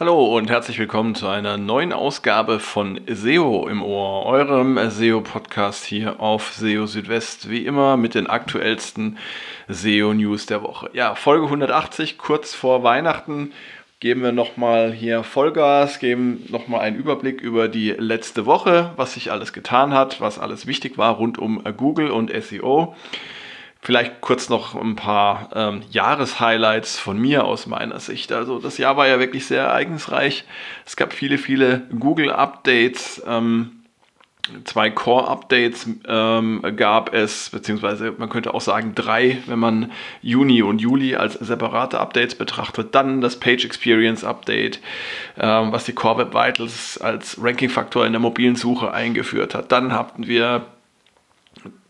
Hallo und herzlich willkommen zu einer neuen Ausgabe von SEO im Ohr, eurem SEO-Podcast hier auf SEO Südwest, wie immer mit den aktuellsten SEO-News der Woche. Ja, Folge 180, kurz vor Weihnachten, geben wir nochmal hier Vollgas, geben nochmal einen Überblick über die letzte Woche, was sich alles getan hat, was alles wichtig war rund um Google und SEO. Vielleicht kurz noch ein paar ähm, Jahreshighlights von mir aus meiner Sicht. Also das Jahr war ja wirklich sehr ereignisreich. Es gab viele, viele Google-Updates. Ähm, zwei Core-Updates ähm, gab es, beziehungsweise man könnte auch sagen drei, wenn man Juni und Juli als separate Updates betrachtet. Dann das Page Experience Update, ähm, was die Core Web Vitals als Ranking-Faktor in der mobilen Suche eingeführt hat. Dann hatten wir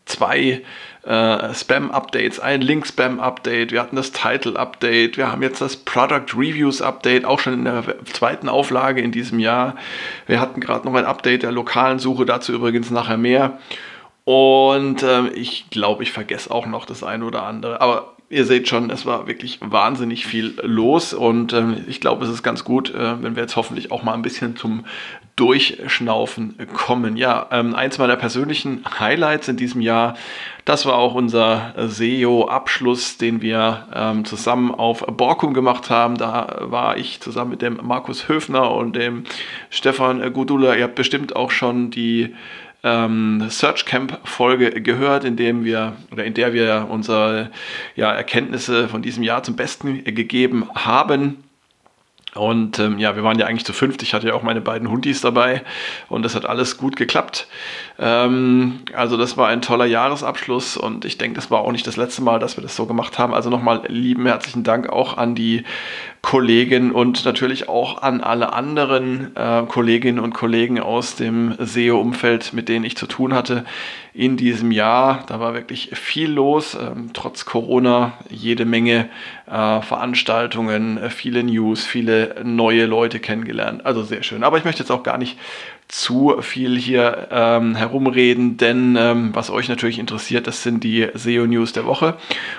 zwei äh, Spam-Updates, ein Link-Spam-Update, wir hatten das Title-Update, wir haben jetzt das Product Reviews-Update, auch schon in der zweiten Auflage in diesem Jahr. Wir hatten gerade noch ein Update der lokalen Suche, dazu übrigens nachher mehr. Und äh, ich glaube, ich vergesse auch noch das eine oder andere. Aber ihr seht schon, es war wirklich wahnsinnig viel los und ähm, ich glaube, es ist ganz gut, äh, wenn wir jetzt hoffentlich auch mal ein bisschen zum Durchschnaufen kommen. Ja, ähm, eins meiner persönlichen Highlights in diesem Jahr, das war auch unser SEO-Abschluss, den wir ähm, zusammen auf Borkum gemacht haben. Da war ich zusammen mit dem Markus Höfner und dem Stefan Gudula. Ihr habt bestimmt auch schon die ähm, Search Camp Folge gehört, in dem wir oder in der wir unsere ja, Erkenntnisse von diesem Jahr zum Besten gegeben haben. Und ähm, ja, wir waren ja eigentlich zu fünft. Ich hatte ja auch meine beiden Hundis dabei und das hat alles gut geklappt. Ähm, also das war ein toller Jahresabschluss und ich denke, das war auch nicht das letzte Mal, dass wir das so gemacht haben. Also nochmal lieben herzlichen Dank auch an die Kollegen und natürlich auch an alle anderen äh, Kolleginnen und Kollegen aus dem SEO-Umfeld, mit denen ich zu tun hatte in diesem Jahr. Da war wirklich viel los, ähm, trotz Corona, jede Menge äh, Veranstaltungen, viele News, viele neue Leute kennengelernt. Also sehr schön. Aber ich möchte jetzt auch gar nicht zu viel hier ähm, herumreden, denn ähm, was euch natürlich interessiert, das sind die SEO-News der Woche.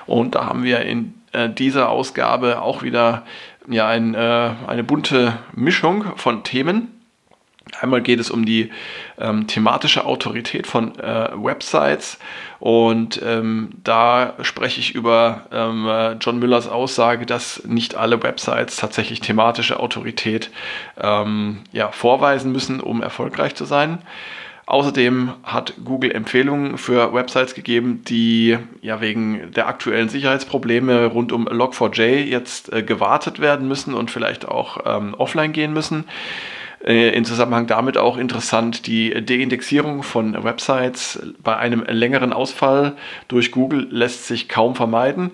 Und da haben wir in äh, dieser Ausgabe auch wieder ja, ein, äh, eine bunte Mischung von Themen. Einmal geht es um die ähm, thematische Autorität von äh, Websites und ähm, da spreche ich über ähm, äh, John Müllers Aussage, dass nicht alle Websites tatsächlich thematische Autorität ähm, ja, vorweisen müssen, um erfolgreich zu sein. Außerdem hat Google Empfehlungen für Websites gegeben, die ja wegen der aktuellen Sicherheitsprobleme rund um Log4j jetzt äh, gewartet werden müssen und vielleicht auch ähm, offline gehen müssen. Äh, in Zusammenhang damit auch interessant die Deindexierung von Websites bei einem längeren Ausfall durch Google lässt sich kaum vermeiden.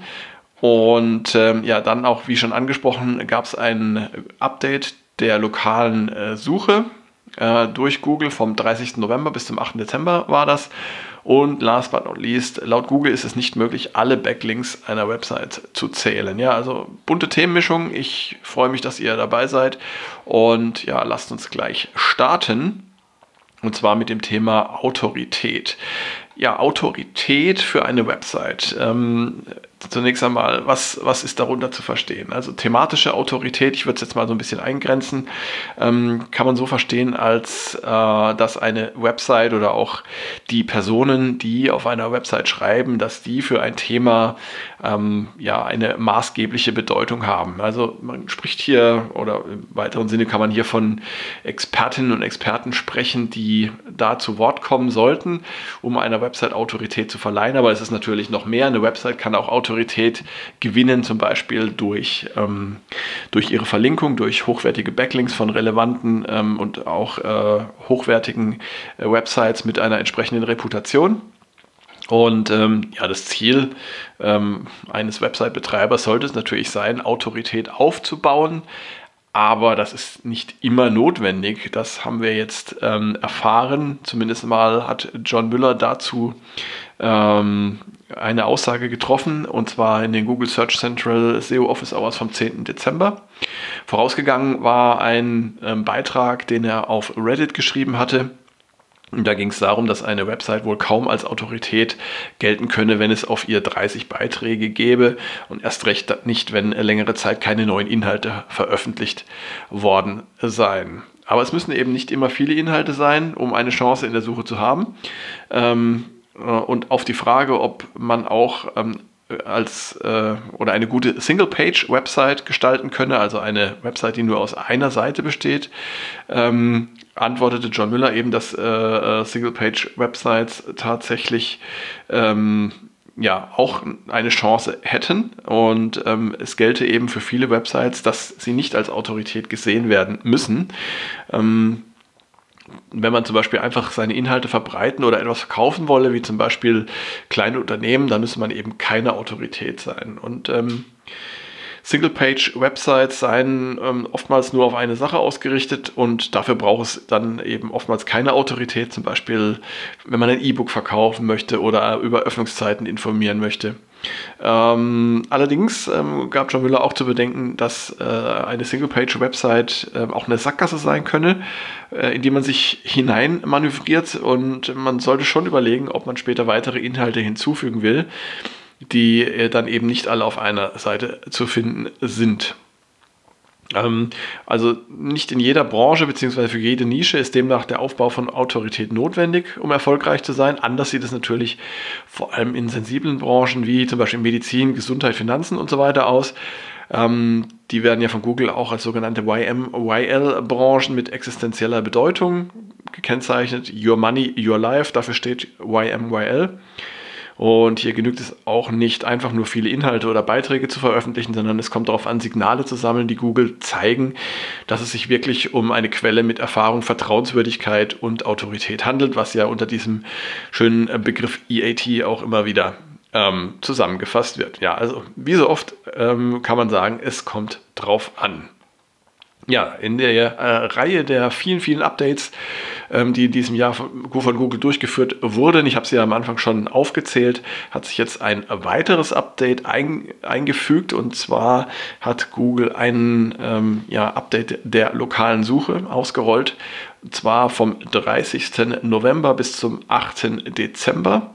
Und ähm, ja, dann auch, wie schon angesprochen, gab es ein Update der lokalen äh, Suche äh, durch Google vom 30. November bis zum 8. Dezember war das. Und last but not least, laut Google ist es nicht möglich, alle Backlinks einer Website zu zählen. Ja, also bunte Themenmischung. Ich freue mich, dass ihr dabei seid. Und ja, lasst uns gleich starten. Und zwar mit dem Thema Autorität. Ja, Autorität für eine Website. Ähm, zunächst einmal, was, was ist darunter zu verstehen? Also thematische Autorität, ich würde es jetzt mal so ein bisschen eingrenzen, ähm, kann man so verstehen, als äh, dass eine Website oder auch die Personen, die auf einer Website schreiben, dass die für ein Thema ähm, ja eine maßgebliche Bedeutung haben. Also man spricht hier oder im weiteren Sinne kann man hier von Expertinnen und Experten sprechen, die da zu Wort kommen sollten, um einer Website Autorität zu verleihen. Aber es ist natürlich noch mehr. Eine Website kann auch Autorität Autorität gewinnen, zum Beispiel durch, ähm, durch ihre Verlinkung, durch hochwertige Backlinks von relevanten ähm, und auch äh, hochwertigen äh, Websites mit einer entsprechenden Reputation. Und ähm, ja, das Ziel ähm, eines Website-Betreibers sollte es natürlich sein, Autorität aufzubauen. Aber das ist nicht immer notwendig. Das haben wir jetzt ähm, erfahren. Zumindest mal hat John Müller dazu ähm, eine Aussage getroffen, und zwar in den Google Search Central SEO Office Hours vom 10. Dezember. Vorausgegangen war ein ähm, Beitrag, den er auf Reddit geschrieben hatte. Da ging es darum, dass eine Website wohl kaum als Autorität gelten könne, wenn es auf ihr 30 Beiträge gäbe und erst recht nicht, wenn längere Zeit keine neuen Inhalte veröffentlicht worden seien. Aber es müssen eben nicht immer viele Inhalte sein, um eine Chance in der Suche zu haben. Ähm, äh, und auf die Frage, ob man auch ähm, als äh, oder eine gute Single-Page-Website gestalten könne, also eine Website, die nur aus einer Seite besteht, ähm, antwortete John Müller eben, dass äh, äh, Single-Page-Websites tatsächlich ähm, ja auch eine Chance hätten und ähm, es gelte eben für viele Websites, dass sie nicht als Autorität gesehen werden müssen. Ähm, wenn man zum Beispiel einfach seine Inhalte verbreiten oder etwas verkaufen wolle, wie zum Beispiel kleine Unternehmen, dann müsste man eben keine Autorität sein. Und ähm, Single-Page-Websites seien ähm, oftmals nur auf eine Sache ausgerichtet und dafür braucht es dann eben oftmals keine Autorität, zum Beispiel wenn man ein E-Book verkaufen möchte oder über Öffnungszeiten informieren möchte. Ähm, allerdings ähm, gab John Müller auch zu bedenken, dass äh, eine Single-Page-Website äh, auch eine Sackgasse sein könne, äh, in die man sich hinein manövriert und man sollte schon überlegen, ob man später weitere Inhalte hinzufügen will die äh, dann eben nicht alle auf einer Seite zu finden sind. Ähm, also nicht in jeder Branche bzw. für jede Nische ist demnach der Aufbau von Autorität notwendig, um erfolgreich zu sein. Anders sieht es natürlich vor allem in sensiblen Branchen wie zum Beispiel Medizin, Gesundheit, Finanzen und so weiter aus. Ähm, die werden ja von Google auch als sogenannte YM-YL-Branchen mit existenzieller Bedeutung gekennzeichnet. Your Money, Your Life, dafür steht YM-YL. Und hier genügt es auch nicht, einfach nur viele Inhalte oder Beiträge zu veröffentlichen, sondern es kommt darauf an, Signale zu sammeln, die Google zeigen, dass es sich wirklich um eine Quelle mit Erfahrung, Vertrauenswürdigkeit und Autorität handelt, was ja unter diesem schönen Begriff EAT auch immer wieder ähm, zusammengefasst wird. Ja, also wie so oft ähm, kann man sagen, es kommt drauf an. Ja, in der äh, Reihe der vielen, vielen Updates, ähm, die in diesem Jahr von, von Google durchgeführt wurden, ich habe sie ja am Anfang schon aufgezählt, hat sich jetzt ein weiteres Update ein, eingefügt und zwar hat Google ein ähm, ja, Update der lokalen Suche ausgerollt, und zwar vom 30. November bis zum 8. Dezember.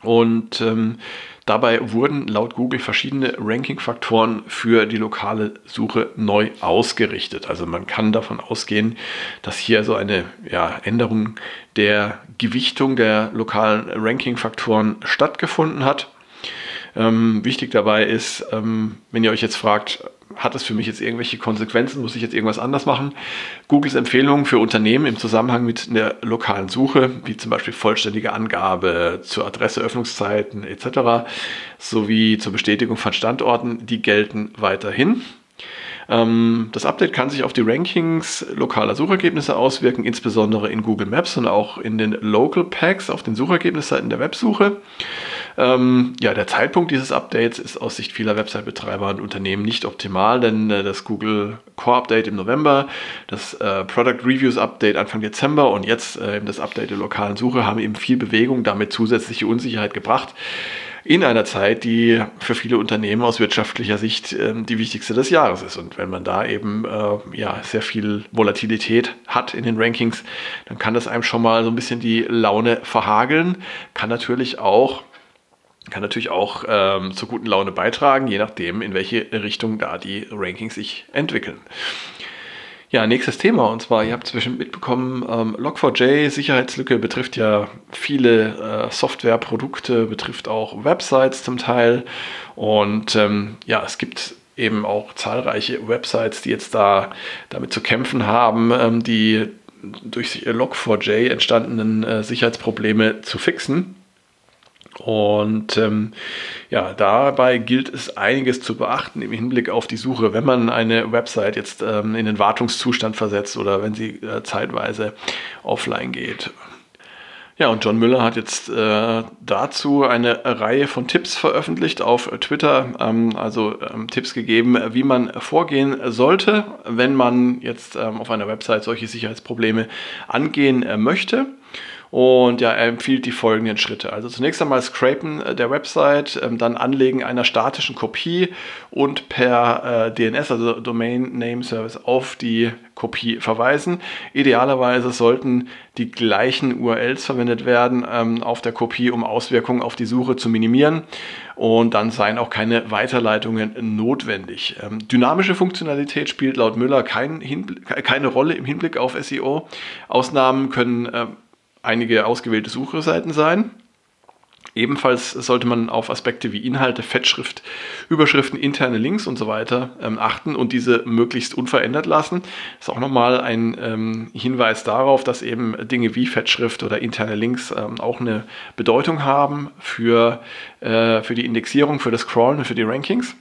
Und ähm, Dabei wurden laut Google verschiedene Ranking-Faktoren für die lokale Suche neu ausgerichtet. Also man kann davon ausgehen, dass hier so eine ja, Änderung der Gewichtung der lokalen Ranking-Faktoren stattgefunden hat. Ähm, wichtig dabei ist, ähm, wenn ihr euch jetzt fragt, hat das für mich jetzt irgendwelche Konsequenzen? Muss ich jetzt irgendwas anders machen? Googles Empfehlungen für Unternehmen im Zusammenhang mit der lokalen Suche, wie zum Beispiel vollständige Angabe zur Adresse, Öffnungszeiten etc., sowie zur Bestätigung von Standorten, die gelten weiterhin. Ähm, das Update kann sich auf die Rankings lokaler Suchergebnisse auswirken, insbesondere in Google Maps und auch in den Local Packs auf den Suchergebnisseiten der Websuche. Ähm, ja, der Zeitpunkt dieses Updates ist aus Sicht vieler Website-Betreiber und Unternehmen nicht optimal, denn äh, das Google Core Update im November, das äh, Product Reviews Update Anfang Dezember und jetzt äh, das Update der lokalen Suche haben eben viel Bewegung, damit zusätzliche Unsicherheit gebracht in einer Zeit, die für viele Unternehmen aus wirtschaftlicher Sicht äh, die wichtigste des Jahres ist. Und wenn man da eben äh, ja, sehr viel Volatilität hat in den Rankings, dann kann das einem schon mal so ein bisschen die Laune verhageln. Kann natürlich auch kann natürlich auch ähm, zur guten Laune beitragen, je nachdem, in welche Richtung da die Rankings sich entwickeln. Ja, nächstes Thema und zwar, ihr habt zwischen mitbekommen, ähm, Log4j, Sicherheitslücke betrifft ja viele äh, Softwareprodukte, betrifft auch Websites zum Teil und ähm, ja, es gibt eben auch zahlreiche Websites, die jetzt da damit zu kämpfen haben, ähm, die durch Log4j entstandenen äh, Sicherheitsprobleme zu fixen. Und ähm, ja, dabei gilt es einiges zu beachten im Hinblick auf die Suche, wenn man eine Website jetzt ähm, in den Wartungszustand versetzt oder wenn sie äh, zeitweise offline geht. Ja, und John Müller hat jetzt äh, dazu eine Reihe von Tipps veröffentlicht auf Twitter, ähm, also ähm, Tipps gegeben, wie man vorgehen sollte, wenn man jetzt ähm, auf einer Website solche Sicherheitsprobleme angehen äh, möchte. Und ja, er empfiehlt die folgenden Schritte. Also zunächst einmal Scrapen äh, der Website, ähm, dann Anlegen einer statischen Kopie und per äh, DNS, also Domain Name Service, auf die Kopie verweisen. Idealerweise sollten die gleichen URLs verwendet werden ähm, auf der Kopie, um Auswirkungen auf die Suche zu minimieren. Und dann seien auch keine Weiterleitungen notwendig. Ähm, dynamische Funktionalität spielt laut Müller kein keine Rolle im Hinblick auf SEO. Ausnahmen können einige ausgewählte Suchseiten sein. Ebenfalls sollte man auf Aspekte wie Inhalte, Fettschrift, Überschriften, interne Links und so weiter ähm, achten und diese möglichst unverändert lassen. Das ist auch nochmal ein ähm, Hinweis darauf, dass eben Dinge wie Fettschrift oder interne Links ähm, auch eine Bedeutung haben für, äh, für die Indexierung, für das Scrollen und für die Rankings.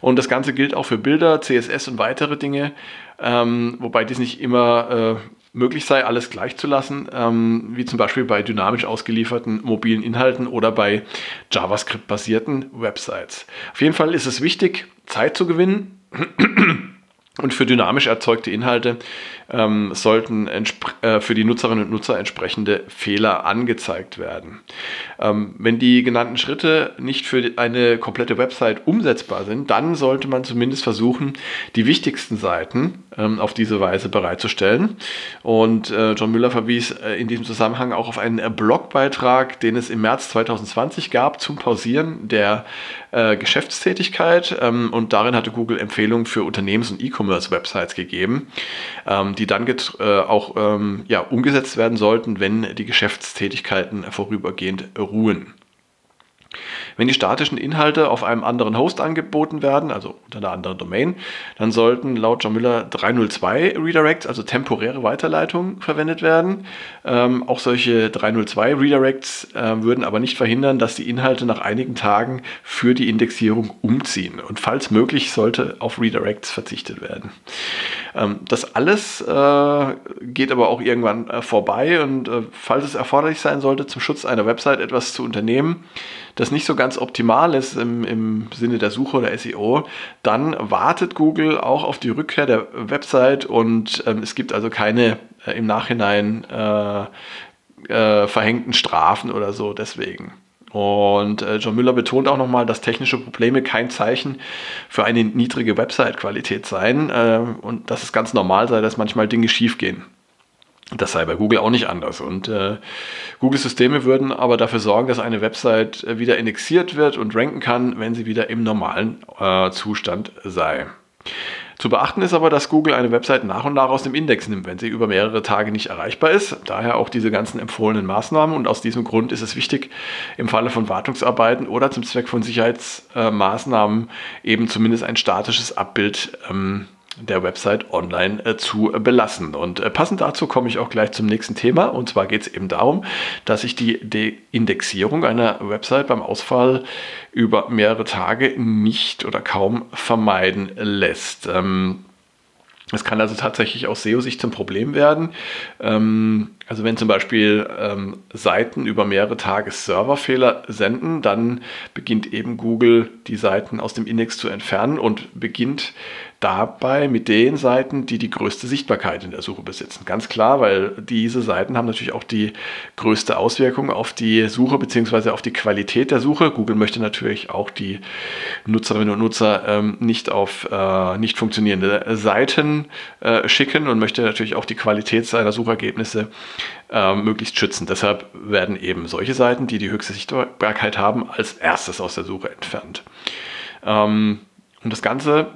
Und das Ganze gilt auch für Bilder, CSS und weitere Dinge, ähm, wobei dies nicht immer äh, möglich sei, alles gleich zu lassen, ähm, wie zum Beispiel bei dynamisch ausgelieferten mobilen Inhalten oder bei JavaScript-basierten Websites. Auf jeden Fall ist es wichtig, Zeit zu gewinnen. Und für dynamisch erzeugte Inhalte ähm, sollten äh, für die Nutzerinnen und Nutzer entsprechende Fehler angezeigt werden. Ähm, wenn die genannten Schritte nicht für eine komplette Website umsetzbar sind, dann sollte man zumindest versuchen, die wichtigsten Seiten ähm, auf diese Weise bereitzustellen. Und äh, John Müller verwies äh, in diesem Zusammenhang auch auf einen Blogbeitrag, den es im März 2020 gab zum Pausieren der äh, Geschäftstätigkeit. Ähm, und darin hatte Google Empfehlungen für Unternehmens- und E-Commerce-Websites gegeben, ähm, die dann äh, auch ja, umgesetzt werden sollten, wenn die Geschäftstätigkeiten vorübergehend ruhen. Wenn die statischen Inhalte auf einem anderen Host angeboten werden, also unter einer anderen Domain, dann sollten laut John Müller 302 Redirects, also temporäre Weiterleitungen, verwendet werden. Ähm, auch solche 302 Redirects äh, würden aber nicht verhindern, dass die Inhalte nach einigen Tagen für die Indexierung umziehen. Und falls möglich, sollte auf Redirects verzichtet werden. Ähm, das alles äh, geht aber auch irgendwann äh, vorbei und äh, falls es erforderlich sein sollte, zum Schutz einer Website etwas zu unternehmen, das nicht so ganz optimal ist im, im Sinne der Suche oder SEO, dann wartet Google auch auf die Rückkehr der Website und ähm, es gibt also keine äh, im Nachhinein äh, äh, verhängten Strafen oder so deswegen. Und äh, John Müller betont auch nochmal, dass technische Probleme kein Zeichen für eine niedrige Website-Qualität seien äh, und dass es ganz normal sei, dass manchmal Dinge schiefgehen. Das sei bei Google auch nicht anders. Und äh, Google-Systeme würden aber dafür sorgen, dass eine Website äh, wieder indexiert wird und ranken kann, wenn sie wieder im normalen äh, Zustand sei. Zu beachten ist aber, dass Google eine Website nach und nach aus dem Index nimmt, wenn sie über mehrere Tage nicht erreichbar ist. Daher auch diese ganzen empfohlenen Maßnahmen. Und aus diesem Grund ist es wichtig, im Falle von Wartungsarbeiten oder zum Zweck von Sicherheitsmaßnahmen eben zumindest ein statisches Abbild ähm, der Website online äh, zu belassen. Und äh, passend dazu komme ich auch gleich zum nächsten Thema. Und zwar geht es eben darum, dass sich die De Indexierung einer Website beim Ausfall über mehrere Tage nicht oder kaum vermeiden lässt. Ähm, es kann also tatsächlich aus SEO-Sicht zum Problem werden. Ähm, also wenn zum Beispiel ähm, Seiten über mehrere Tage Serverfehler senden, dann beginnt eben Google die Seiten aus dem Index zu entfernen und beginnt dabei mit den Seiten, die die größte Sichtbarkeit in der Suche besitzen. Ganz klar, weil diese Seiten haben natürlich auch die größte Auswirkung auf die Suche bzw. auf die Qualität der Suche. Google möchte natürlich auch die Nutzerinnen und Nutzer ähm, nicht auf äh, nicht funktionierende Seiten äh, schicken und möchte natürlich auch die Qualität seiner Suchergebnisse äh, möglichst schützen. Deshalb werden eben solche Seiten, die die höchste Sichtbarkeit haben, als erstes aus der Suche entfernt. Ähm, und das Ganze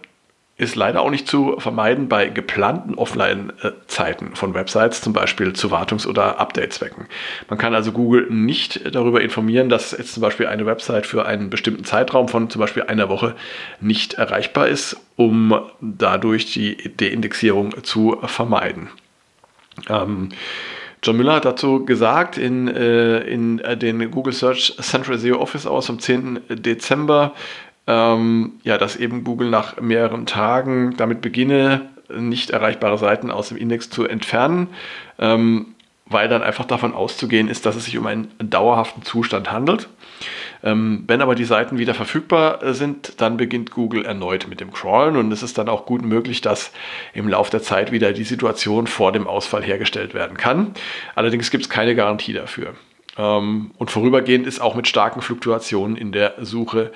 ist leider auch nicht zu vermeiden bei geplanten Offline-Zeiten von Websites, zum Beispiel zu Wartungs- oder Update-Zwecken. Man kann also Google nicht darüber informieren, dass jetzt zum Beispiel eine Website für einen bestimmten Zeitraum von zum Beispiel einer Woche nicht erreichbar ist, um dadurch die Deindexierung zu vermeiden. Ähm, John Müller hat dazu gesagt in, äh, in äh, den Google Search Central SEO Office Hours vom 10. Dezember, ähm, ja, dass eben Google nach mehreren Tagen damit beginne, nicht erreichbare Seiten aus dem Index zu entfernen, ähm, weil dann einfach davon auszugehen ist, dass es sich um einen dauerhaften Zustand handelt. Ähm, wenn aber die Seiten wieder verfügbar äh, sind, dann beginnt Google erneut mit dem Crawlen und es ist dann auch gut möglich, dass im Laufe der Zeit wieder die Situation vor dem Ausfall hergestellt werden kann. Allerdings gibt es keine Garantie dafür. Ähm, und vorübergehend ist auch mit starken Fluktuationen in der Suche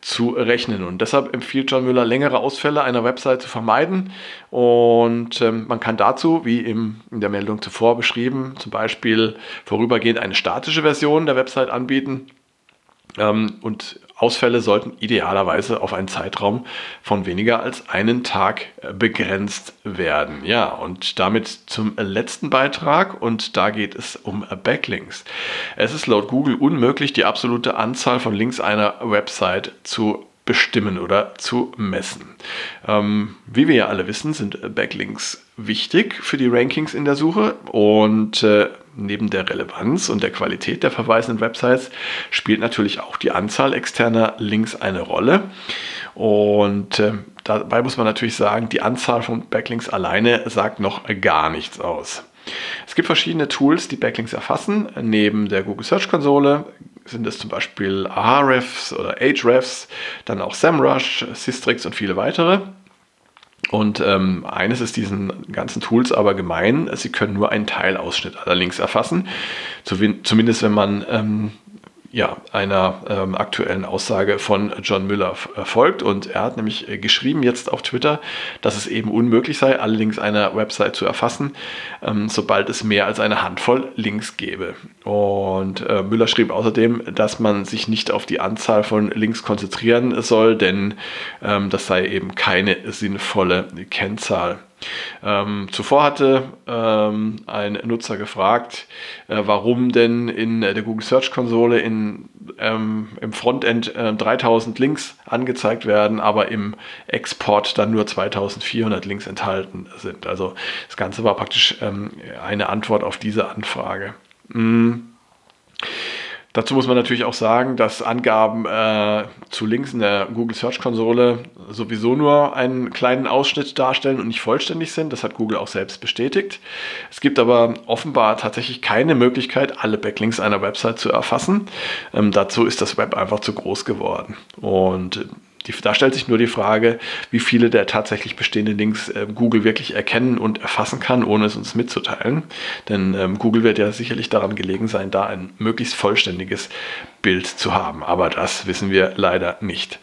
zu rechnen. Und deshalb empfiehlt John Müller, längere Ausfälle einer Website zu vermeiden. Und ähm, man kann dazu, wie in der Meldung zuvor beschrieben, zum Beispiel vorübergehend eine statische Version der Website anbieten. Ähm, und Ausfälle sollten idealerweise auf einen Zeitraum von weniger als einen Tag äh, begrenzt werden. Ja, und damit zum letzten Beitrag und da geht es um Backlinks. Es ist laut Google unmöglich, die absolute Anzahl von Links einer Website zu bestimmen oder zu messen. Ähm, wie wir ja alle wissen, sind Backlinks wichtig für die Rankings in der Suche und äh, neben der Relevanz und der Qualität der verweisenden Websites spielt natürlich auch die Anzahl externer Links eine Rolle. Und äh, dabei muss man natürlich sagen, die Anzahl von Backlinks alleine sagt noch gar nichts aus. Es gibt verschiedene Tools, die Backlinks erfassen. Neben der Google Search Konsole sind es zum Beispiel Ahrefs oder Ahrefs, dann auch SEMrush, Systrix und viele weitere. Und ähm, eines ist diesen ganzen Tools aber gemein, sie können nur einen Teilausschnitt aller Links erfassen. Zumindest wenn man ähm, ja, einer ähm, aktuellen Aussage von John Müller äh, folgt. Und er hat nämlich äh, geschrieben jetzt auf Twitter, dass es eben unmöglich sei, alle Links einer Website zu erfassen, ähm, sobald es mehr als eine Handvoll Links gäbe. Und äh, Müller schrieb außerdem, dass man sich nicht auf die Anzahl von Links konzentrieren soll, denn ähm, das sei eben keine sinnvolle Kennzahl. Ähm, zuvor hatte ähm, ein Nutzer gefragt, äh, warum denn in der Google Search Konsole in, ähm, im Frontend äh, 3000 Links angezeigt werden, aber im Export dann nur 2400 Links enthalten sind. Also das Ganze war praktisch ähm, eine Antwort auf diese Anfrage. Mm. Dazu muss man natürlich auch sagen, dass Angaben äh, zu Links in der Google Search Konsole sowieso nur einen kleinen Ausschnitt darstellen und nicht vollständig sind. Das hat Google auch selbst bestätigt. Es gibt aber offenbar tatsächlich keine Möglichkeit, alle Backlinks einer Website zu erfassen. Ähm, dazu ist das Web einfach zu groß geworden. Und die, da stellt sich nur die Frage, wie viele der tatsächlich bestehenden Links äh, Google wirklich erkennen und erfassen kann, ohne es uns mitzuteilen. Denn ähm, Google wird ja sicherlich daran gelegen sein, da ein möglichst vollständiges Bild zu haben. Aber das wissen wir leider nicht.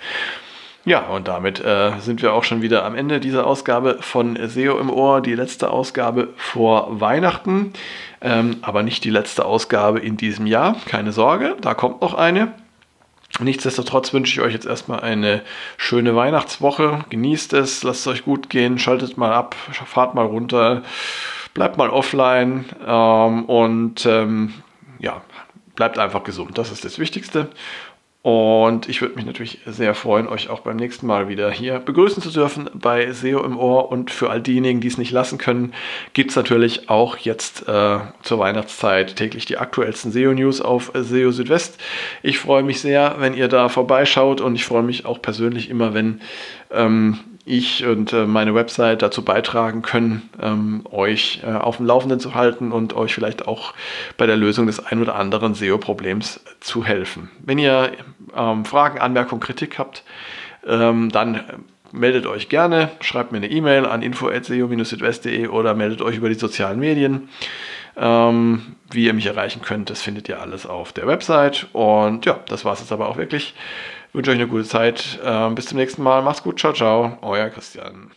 Ja, und damit äh, sind wir auch schon wieder am Ende dieser Ausgabe von SEO im Ohr, die letzte Ausgabe vor Weihnachten, ähm, aber nicht die letzte Ausgabe in diesem Jahr. Keine Sorge, da kommt noch eine. Nichtsdestotrotz wünsche ich euch jetzt erstmal eine schöne Weihnachtswoche. Genießt es, lasst es euch gut gehen, schaltet mal ab, fahrt mal runter, bleibt mal offline ähm, und ähm, ja, bleibt einfach gesund. Das ist das Wichtigste. Und ich würde mich natürlich sehr freuen, euch auch beim nächsten Mal wieder hier begrüßen zu dürfen bei SEO im Ohr. Und für all diejenigen, die es nicht lassen können, gibt es natürlich auch jetzt äh, zur Weihnachtszeit täglich die aktuellsten SEO-News auf SEO Südwest. Ich freue mich sehr, wenn ihr da vorbeischaut und ich freue mich auch persönlich immer, wenn ähm, ich und äh, meine Website dazu beitragen können, ähm, euch äh, auf dem Laufenden zu halten und euch vielleicht auch bei der Lösung des ein oder anderen SEO-Problems zu helfen. Wenn ihr ähm, Fragen, Anmerkungen, Kritik habt, ähm, dann meldet euch gerne, schreibt mir eine E-Mail an info.seo-südwest.de oder meldet euch über die sozialen Medien. Ähm, wie ihr mich erreichen könnt, das findet ihr alles auf der Website. Und ja, das war es jetzt aber auch wirklich. Wünsche euch eine gute Zeit. Ähm, bis zum nächsten Mal. Macht's gut. Ciao, ciao. Euer Christian.